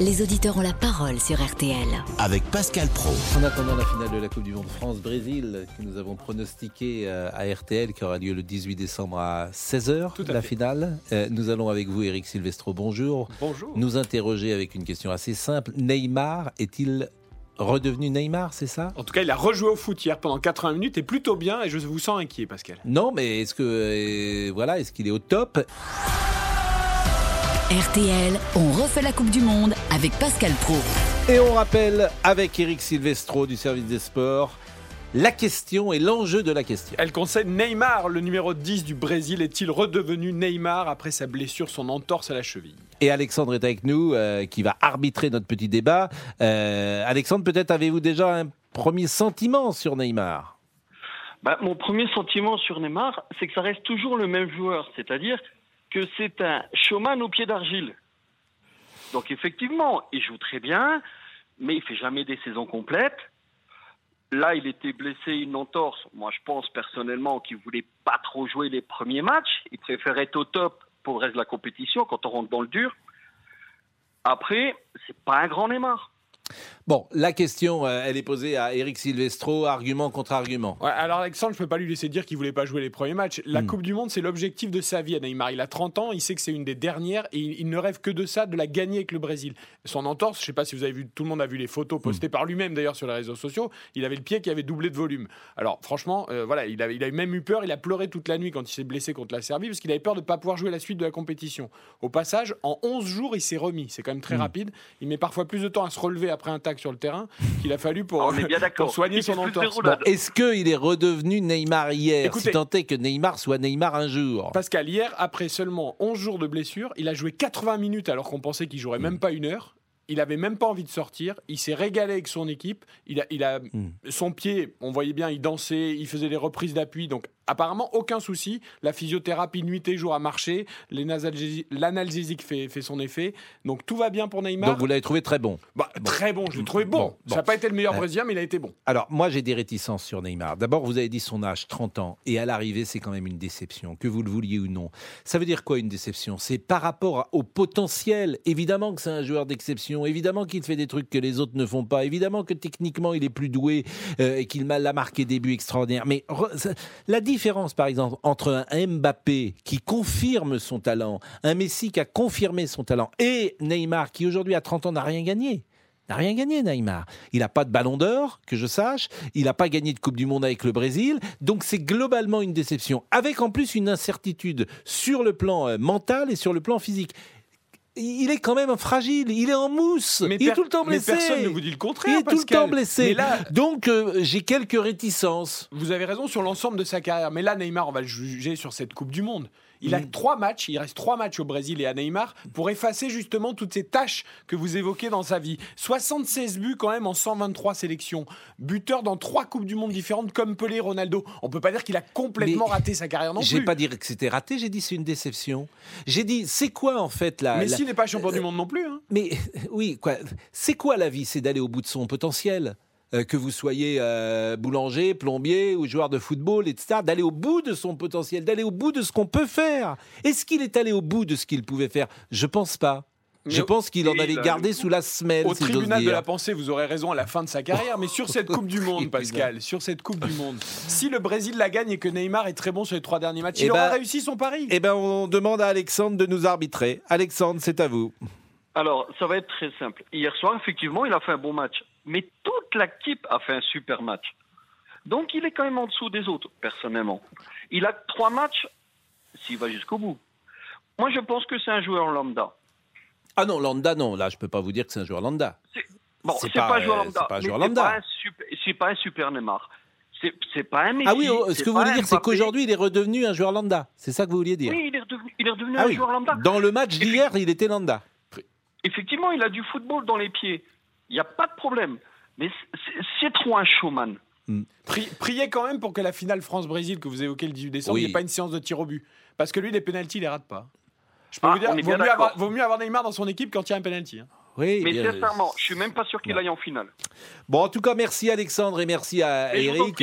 les auditeurs ont la parole sur RTL. avec Pascal Pro. En attendant la finale de la Coupe du Monde France-Brésil, que nous avons pronostiqué euh, à RTL, qui aura lieu le 18 décembre à 16h, Tout à la fait. finale, euh, nous allons avec vous, Eric Silvestro, bonjour, Bonjour. nous interroger avec une question assez simple. Neymar est-il redevenu Neymar, c'est ça? En tout cas, il a rejoué au foot hier pendant 80 minutes et plutôt bien et je vous sens inquiet, Pascal. Non, mais est-ce que, euh, voilà, est-ce qu'il est au top? RTL, on refait la Coupe du Monde avec Pascal Pro. Et on rappelle avec Eric Silvestro du service des sports la question et l'enjeu de la question. Elle concerne Neymar, le numéro 10 du Brésil. Est-il redevenu Neymar après sa blessure, son entorse à la cheville? Et Alexandre est avec nous, euh, qui va arbitrer notre petit débat. Euh, Alexandre, peut-être avez-vous déjà un premier sentiment sur Neymar? Bah, mon premier sentiment sur Neymar, c'est que ça reste toujours le même joueur, c'est-à-dire que c'est un showman au pied d'argile. Donc effectivement, il joue très bien, mais il fait jamais des saisons complètes. Là, il était blessé, une entorse. Moi, je pense personnellement qu'il voulait pas trop jouer les premiers matchs. Il préférait être au top pour le reste de la compétition quand on rentre dans le dur. Après, c'est pas un grand Neymar. Bon, la question, euh, elle est posée à Eric Silvestro, argument contre argument. Ouais, alors Alexandre, je peux pas lui laisser dire qu'il voulait pas jouer les premiers matchs. La Hmm. Coupe du Monde, c'est l'objectif de sa vie à Neymar. Il a 30 ans, il sait que c'est une des dernières et il, il ne rêve que de ça, de la gagner avec le Brésil. Son entorse, je sais pas si vous avez vu, tout le monde a vu les photos postées par lui-même d'ailleurs sur les réseaux sociaux. Il avait le pied qui avait doublé de volume. Alors franchement, euh, voilà, il a, il a même eu peur. Il a pleuré toute la nuit quand il s'est blessé contre la Serbie parce qu'il avait peur de pas pouvoir jouer la suite de la compétition. Au passage, en 11 jours, il s'est remis. C'est quand même très Hmm. rapide. Il met parfois plus de temps à se relever après un tac sur le terrain qu'il a fallu pour, Ah, pour soigner Il son entorse. Est-ce qu'il est redevenu Neymar hier Écoutez- Si tant est que Neymar soit Neymar un jour? Pascal, hier, après seulement 11 jours de blessure, il a joué 80 minutes alors qu'on pensait qu'il jouerait même pas une heure. Il avait même pas envie de sortir. Il s'est régalé avec son équipe. Il a, il a son pied. On voyait bien, il dansait, il faisait des reprises d'appui. Donc apparemment aucun souci. La physiothérapie nuit et jour a marché. L'analgésique fait, fait son effet. Donc tout va bien pour Neymar. Donc vous l'avez trouvé très bon. Bah, Très bon. Je l'ai trouvé bon. Ça n'a pas été le meilleur Euh, brésilien, mais il a été bon. Alors, moi, j'ai des réticences sur Neymar. D'abord, vous avez dit son âge, 30 ans, et à l'arrivée, c'est quand même une déception, que vous le vouliez ou non. Ça veut dire quoi une déception? C'est par rapport au potentiel. Évidemment que c'est un joueur d'exception, évidemment qu'il fait des trucs que les autres ne font pas, évidemment que techniquement, il est plus doué euh, et qu'il m'a l'a marqué des buts extraordinaires. Mais re- ça- la différence, par exemple, entre un Mbappé qui confirme son talent, un Messi qui a confirmé son talent, et Neymar qui aujourd'hui à 30 ans n'a rien gagné n'a rien gagné, Neymar. Il n'a pas de ballon d'or, que je sache. Il n'a pas gagné de Coupe du Monde avec le Brésil. Donc c'est globalement une déception. Avec en plus une incertitude sur le plan euh, mental et sur le plan physique. Il est quand même fragile. Il est en mousse. il est tout le temps mais blessé. personne ne vous dit le contraire. il est tout le temps blessé. Mais là, Donc euh, j'ai quelques réticences. Vous avez raison sur l'ensemble de sa carrière. Mais là, Neymar, on va le juger sur cette Coupe du Monde. Il Mm. a trois matchs, il reste trois matchs au Brésil et à Neymar pour effacer justement toutes ces tâches que vous évoquez dans sa vie. 76 buts quand même en 123 sélections. Buteur dans trois Coupes du Monde différentes comme Pelé, Ronaldo. On peut pas dire qu'il a complètement Mais raté sa carrière non J'ai plus. pas dit que c'était raté. J'ai dit c'est une déception. J'ai dit c'est quoi en fait la. la- Messi n'est pas champion du monde non plus. hein. Mais oui, quoi. C'est quoi la vie C'est d'aller au bout de son potentiel? Euh, que vous soyez euh, boulanger, plombier ou joueur de football, etc., d'aller au bout de son potentiel, d'aller au bout de ce qu'on peut faire. Est-ce qu'il est allé au bout de ce qu'il pouvait faire? Je pense pas. Mais Je pense qu'il en avait gardé sous la semelle, Au si tribunal de la pensée, vous aurez raison à la fin de sa carrière, mais sur cette Coupe du Monde. Pascal, sur cette Coupe du Monde, si le Brésil la gagne et que Neymar est très bon sur les trois derniers matchs, Eh il aura ben- réussi son pari. Eh ben, on demande à Alexandre de nous arbitrer. Alexandre, c'est à vous. Alors, ça va être très simple. Hier soir, effectivement, il a fait un bon match. Mais toute l'équipe a fait un super match. Donc, il est quand même en dessous des autres, personnellement. Il a trois matchs s'il va jusqu'au bout. Moi, je pense que c'est un joueur lambda. Ah non, Landa, non. Là, je peux pas vous dire que c'est un joueur. Bon, C'est c'est pas, pas, un euh, joueur lambda. c'est pas lambda. pas un super- Neymar. C'est pas un Messi. ah oui, oh, ce que vous voulez dire, c'est qu'aujourd'hui, il est redevenu un joueur Landa. C'est ça que vous vouliez dire Oui, il est redevenu, il est redevenu Ah un oui. joueur lambda. Dans le match d'hier, il était Landa. Effectivement, il a du football dans les pieds. Il n'y a pas de problème. Mais c'est- trop un showman. Pri- priez quand même pour que la finale France-Brésil que vous évoquez le 18 décembre, Oui. il n'y ait pas une séance de tir au but. Parce que lui, les pénalties, il les rate pas. Je peux Ah, vous dire, vaut bien mieux, avoir, vaut mieux avoir Neymar dans son équipe quand il y a un penalty. hein. Oui, Mais bien- sincèrement, je suis même pas sûr qu'il aille en finale. Bon, en tout cas, merci Alexandre et merci à Mais Eric.